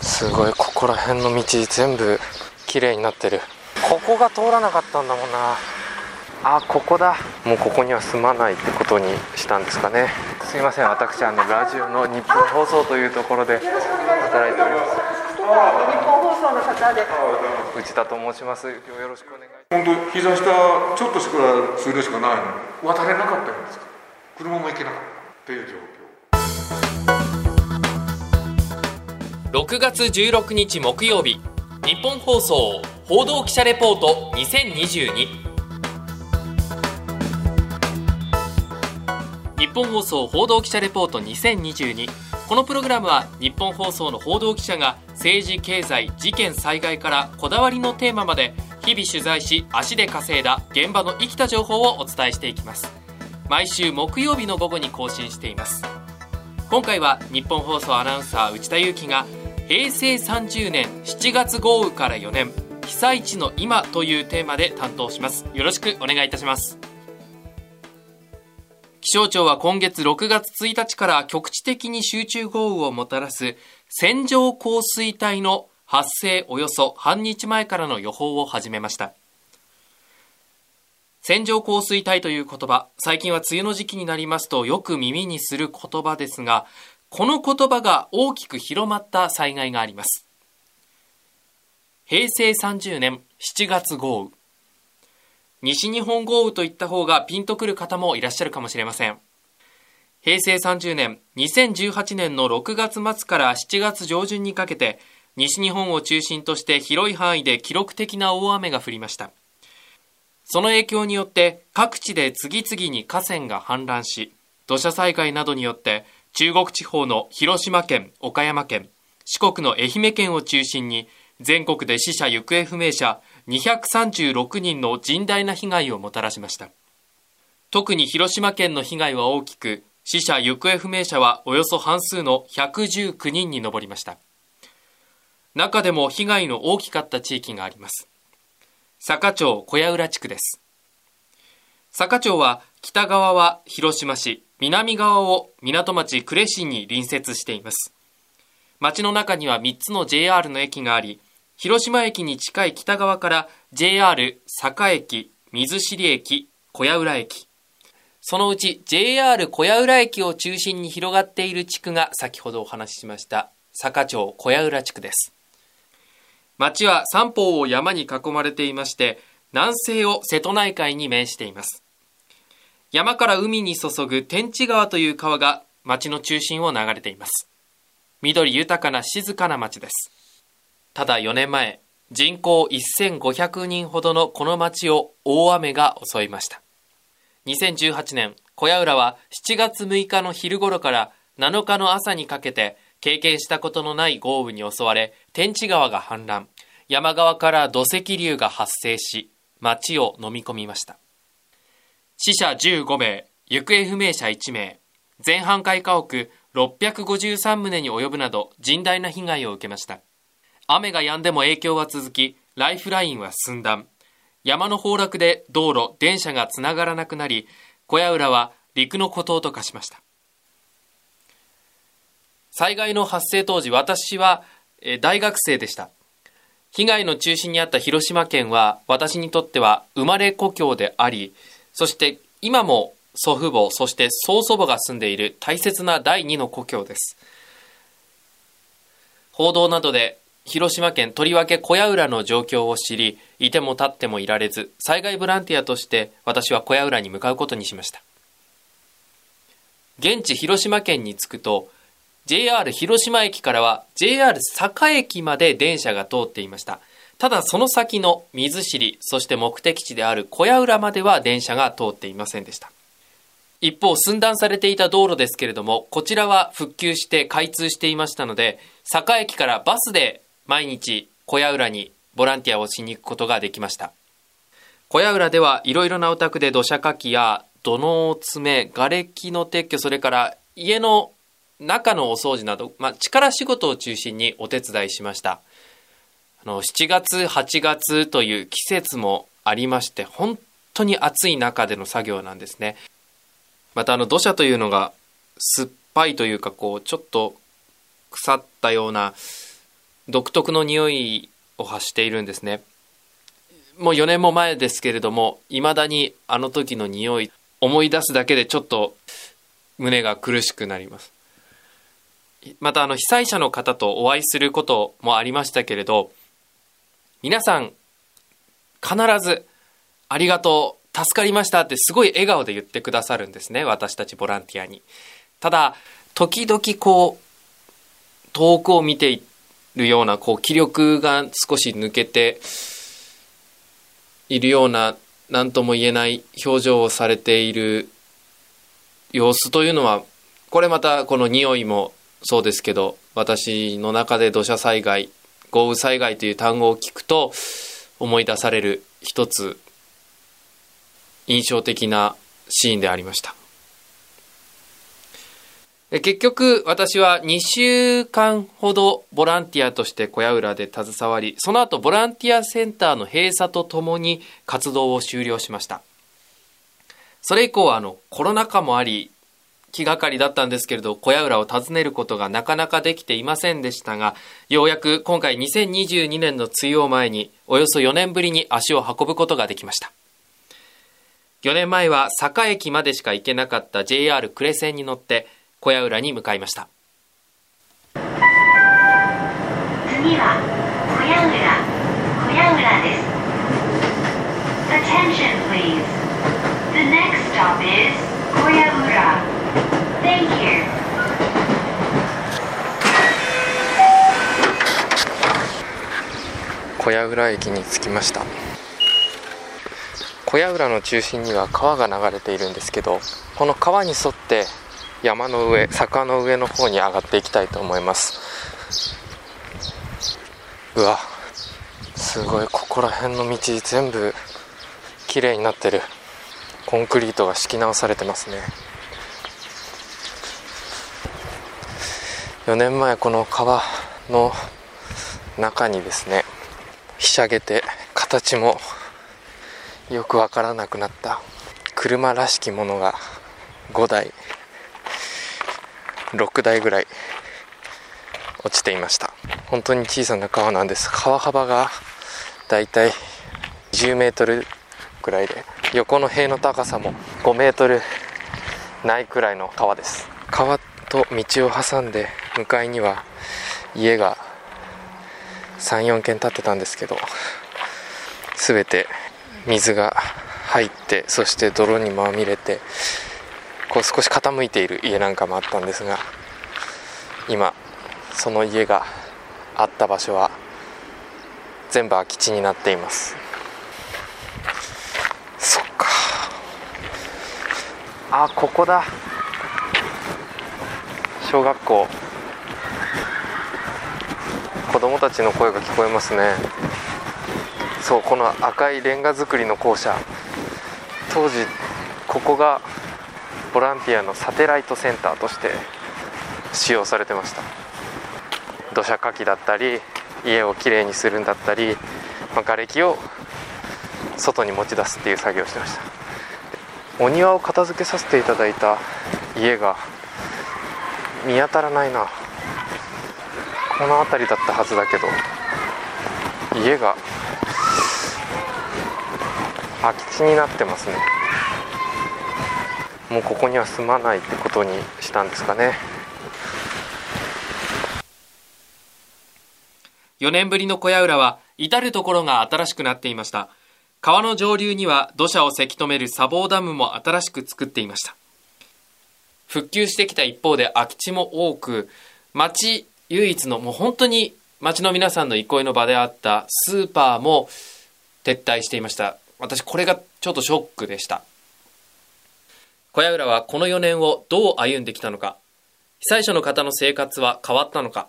すすごい。ここら辺の道全部綺麗になってる。ここが通らなかったんだもんな。あここだ。もうここには住まないってことにしたんですかね。すいません。私あのラジオの日本放送というところで働いております。日本放送の方で内田と申します。よろしくお願い本当膝下ちょっとしか数量しかないの。に渡れなかったんです車も行けなかった。っていう状況6月16日木曜日。日本放送報道記者レポート2022日本放送報道記者レポート2022このプログラムは日本放送の報道記者が政治経済事件災害からこだわりのテーマまで日々取材し足で稼いだ現場の生きた情報をお伝えしていきます。毎週木曜日の午後に更新しています。今回は日本放送アナウンサー内田裕樹が平成30年7月豪雨から4年被災地の今というテーマで担当します。よろしくお願いいたします。気象庁は今月6月1日から局地的に集中豪雨をもたらす線状降水帯の発生およそ半日前からの予報を始めました。線状降水帯という言葉最近は梅雨の時期になりますとよく耳にする言葉ですがこの言葉が大きく広まった災害があります。平成30年7月豪雨。西日本豪雨といった方がピンとくる方もいらっしゃるかもしれません。平成30年2018年の6月末から7月上旬にかけて西日本を中心として広い範囲で記録的な大雨が降りました。その影響によって各地で次々に河川が氾濫し土砂災害などによって中国地方の広島県岡山県四国の愛媛県を中心に全国で死者行方不明者236人の甚大な被害をもたらしました。特に広島県の被害は大きく死者行方不明者はおよそ半数の119人に上りました。中でも被害の大きかった地域があります。坂町小屋浦地区です坂町は北側は広島市南側を港町呉市に隣接しています町の中には3つの JR の駅があり広島駅に近い北側から JR 坂駅、水尻駅、小屋浦駅。そのうち JR 小屋浦駅を中心に広がっている地区が先ほどお話ししました坂町小屋浦地区です。町は三方を山に囲まれていまして、南西を瀬戸内海に面しています。山から海に注ぐ天地川という川が町の中心を流れています。緑豊かな静かな町です。ただ4年前、人口1500人ほどのこの町を大雨が襲いました。2018年、小屋浦は7月6日の昼頃から7日の朝にかけて経験したことのない豪雨に襲われ、天地川が氾濫、山側から土石流が発生し、町を飲み込みました。死者15名、行方不明者1名、全半壊家屋653棟に及ぶなど甚大な被害を受けました。雨が止んでも影響は続き、ライフラインは寸断。山の崩落で道路、電車がつながらなくなり、小屋浦は陸の孤島と化しました。災害の発生当時、私は大学生でした。被害の中心にあった広島県は、私にとっては生まれ故郷であり、そして今も祖父母、そして曽祖母が住んでいる大切な第二の故郷です。報道などで広島県とりわけ小屋浦の状況を知り、いても立ってもいられず、災害ボランティアとして私は小屋浦に向かうことにしました。現地広島県に着くと、JR 広島駅からは JR 坂駅まで電車が通っていました。ただその先の水尻、そして目的地である小屋浦までは電車が通っていませんでした。一方、寸断されていた道路ですけれども、こちらは復旧して開通していましたので、坂駅からバスで毎日小屋浦にボランティアをしに行くことができました。小屋浦ではいろいろなお宅で土砂かきや土の詰め、瓦礫の撤去、それから家の中のお掃除など、まあ、力仕事を中心にお手伝いしました。あの、7月、8月という季節もありまして、本当に暑い中での作業なんですね。またあの土砂というのがすっぱいというかこうちょっと腐ったような独特の匂いを発しているんですねもう4年も前ですけれどもいまだにあの時の匂い思い出すだけでちょっと胸が苦しくなりますまたあの被災者の方とお会いすることもありましたけれど皆さん必ず「ありがとう助かりました」ってすごい笑顔で言ってくださるんですね私たちボランティアに。ただ時々こう遠くを見ているようなこう気力が少し抜けているような何とも言えない表情をされている様子というのはこれまたこの匂いもそうですけど私の中で土砂災害豪雨災害という単語を聞くと思い出される一つ印象的なシーンでありました。結局私は2週間ほどボランティアとして小屋浦で携わりその後ボランティアセンターの閉鎖とともに活動を終了しました。それ以降あのコロナ禍もあり気がかりだったんですけれど小屋浦を訪ねることがなかなかできていませんでしたがようやく今回2022年の梅雨を前におよそ4年ぶりに足を運ぶことができました。4年前は坂駅までしか行けなかった JR 呉線に乗って小屋浦に向かいました。次は小屋浦小屋浦です。Attention please. The next stop is 小屋浦小屋浦駅に着きました。小屋浦の中心には川が流れているんですけどこの川に沿って山の上坂の上の方に上がっていきたいと思います。うわすごい。ここら辺の道全部綺麗になってる。コンクリートが敷き直されてますね。4年前この川の中にですねひしゃげて形もよくわからなくなった車らしきものが5台6台ぐらい落ちていました。本当に小さな川なんです。川幅がだいたい10メートルぐらいで横の塀の高さも5メートルないくらいの川です。川と道を挟んで向かいには家が34軒建ってたんですけど全て水が入ってそして泥にまみれてこう少し傾いている家なんかもあったんですが今その家があった場所は全部空き地になっています。そっか。あここだ。小学校。子供たちの声が聞こえますね。そうこの赤いレンガ造りの校舎。当時ここがボランティアのサテライトセンターとして使用されてました。土砂かきだったり家をきれいにするんだったり、まあ、瓦礫を外に持ち出すっていう作業をしてました。お庭を片付けさせていただいた家が見当たらないな。この辺りだったはずだけど家が空き地になってますね。もうここには住まないってことにしたんですかね。4年ぶりの小屋浦は至る所が新しくなっていました。川の上流には土砂をせき止める砂防ダムも新しく作っていました。復旧してきた一方で空き地も多く町唯一のもう本当に町の皆さんの憩いの場であったスーパーも撤退していました。私これがちょっとショックでした。小屋浦はこの4年をどう歩んできたのか。被災者の方の生活は変わったのか。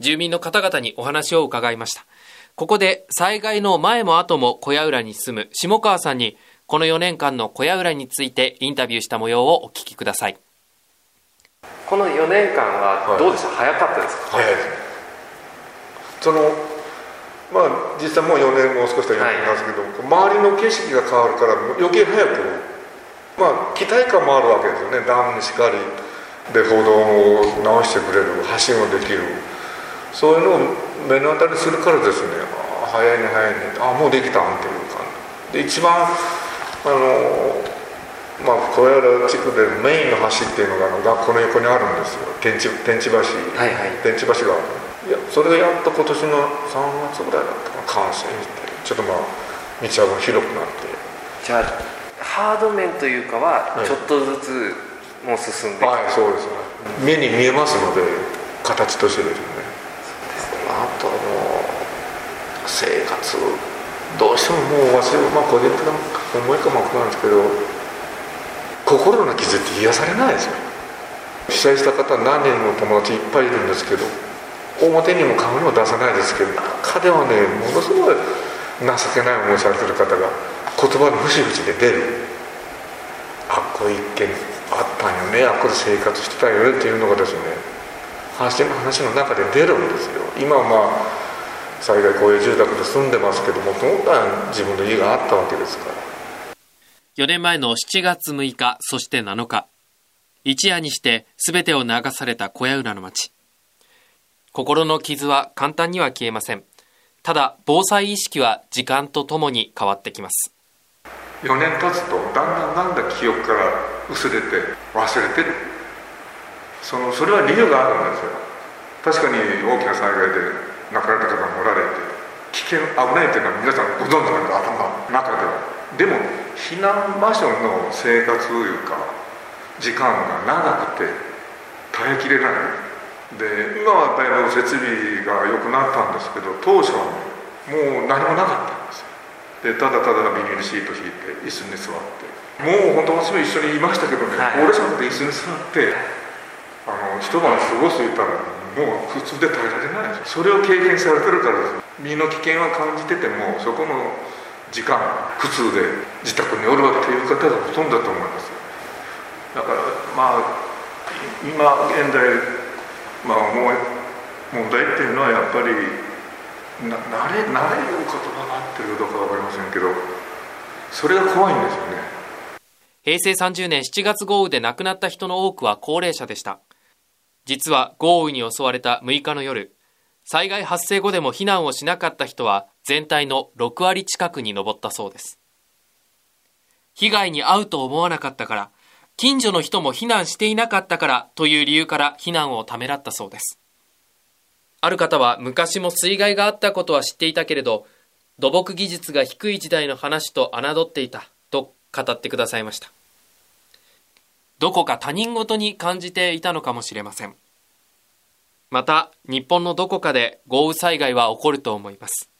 住民の方々にお話を伺いました。ここで災害の前も後も小屋浦に住む下川さんにこの4年間の小屋浦についてインタビューした模様をお聞きください。この4年間はどうでした、早かったですか？早いそのまあ実際もう4年もう少しで4年なんですけど、周りの景色が変わるから余計早くまあ期待感もあるわけですよね。ダムにしかりで歩道を直してくれる橋もできる。そういうのを目の当たりするからですね。あ早いね早いね。あもうできたんっていう感じ。で一番あのまあ小屋原地区でメインの橋っていうのが学校の横にあるんですよ。天地天地橋、はいはい。天地橋が。あるいやそれがやっと今年の3月ぐらいだったかな。完成して。ちょっとまあ道幅が広くなって。じゃあハード面というかははい。ちょっとずつもう進んできて、はいそうですね。目に見えますので形としてですね。あともう生活。どうしてももう忘れまあ個人的な思いかもわからないんですけど心の傷って癒されないですよ。被災した方何人も友達いっぱいいるんですけど表にも顔にも出さないですけど中ではねものすごい情けない思いされてる方が言葉の節々で出る。あっこ一見あったんよねあっこで生活してたよねっていうのがですね話の話の中で出るんですよ。今はまあ災害公営住宅で住んでますけどもともとは自分の家があったわけですから。4年前の7月6日、そして7日。一夜にして全てを流された小屋浦の町。心の傷は簡単には消えません。ただ、防災意識は時間とともに変わってきます。4年経つとだんだんだんだん記憶から薄れて忘れてるそのそれは理由があるんですよ確かに大きな災害で亡くなられた方もおられて危険危ないというのは皆さんご存知なんです頭の中ではでも避難場所の生活というか時間が長くて耐えきれない。で今はだいぶ設備が良くなったんですけど当初はねもう何もなかったんですよ。でただただビニールシート引いて椅子に座って。もう本当私も一緒にいましたけどね、はい。高齢者の方椅子に座ってあの一晩過ごすと言ったらもう普通で耐えられない。それを経験されてるからです。身の危険は感じててもそこの時間普通で自宅におるっていう方がほとんどだと思いますだからまあ今現在まあ思い問題っていうのはやっぱりな慣れ慣れる言葉が合ってるかどうか分かりませんけどそれが怖いんですよね平成30年7月豪雨で亡くなった人の多くは高齢者でした。実は豪雨に襲われた6日の夜、災害発生後でも避難をしなかった人は全体の6割近くに上ったそうです。被害に遭うと思わなかったから、近所の人も避難していなかったからという理由から避難をためらったそうです。ある方は昔も水害があったことは知っていたけれど、土木技術が低い時代の話と侮っていたと語ってくださいました。どこか他人事に感じていたのかもしれません。また、日本のどこかで豪雨災害は起こると思います。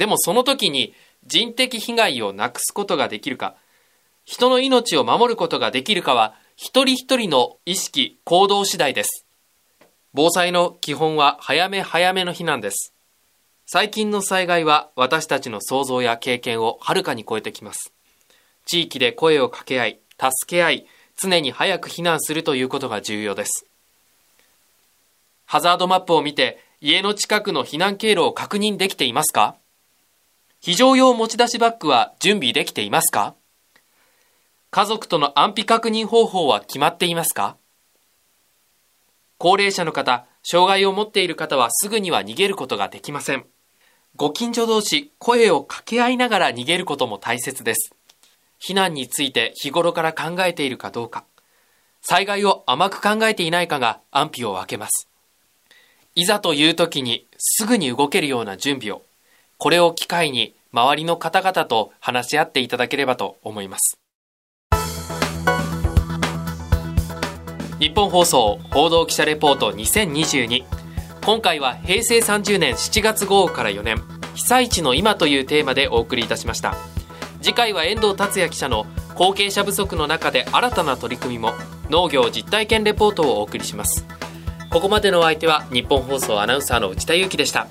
でもその時に人的被害をなくすことができるか、人の命を守ることができるかは、一人一人の意識、行動次第です。防災の基本は早め早めの避難です。最近の災害は私たちの想像や経験をはるかに超えてきます。地域で声を掛け合い、助け合い、常に早く避難するということが重要です。ハザードマップを見て、家の近くの避難経路を確認できていますか？非常用持ち出しバッグは準備できていますか？家族との安否確認方法は決まっていますか？高齢者の方、障害を持っている方はすぐには逃げることができません。ご近所同士、声を掛け合いながら逃げることも大切です。避難について日頃から考えているかどうか、災害を甘く考えていないかが安否を分けます。いざという時にすぐに動けるような準備を、これを機会に周りの方々と話し合っていただければと思います。日本放送報道記者レポート2022今回は平成30年7月豪雨から4年。被災地の今というテーマでお送りいたしました。次回は遠藤達也記者の後継者不足の中で新たな取り組みも。農業実体験レポートをお送りします。ここまでのお相手は日本放送アナウンサーの内田裕樹でした。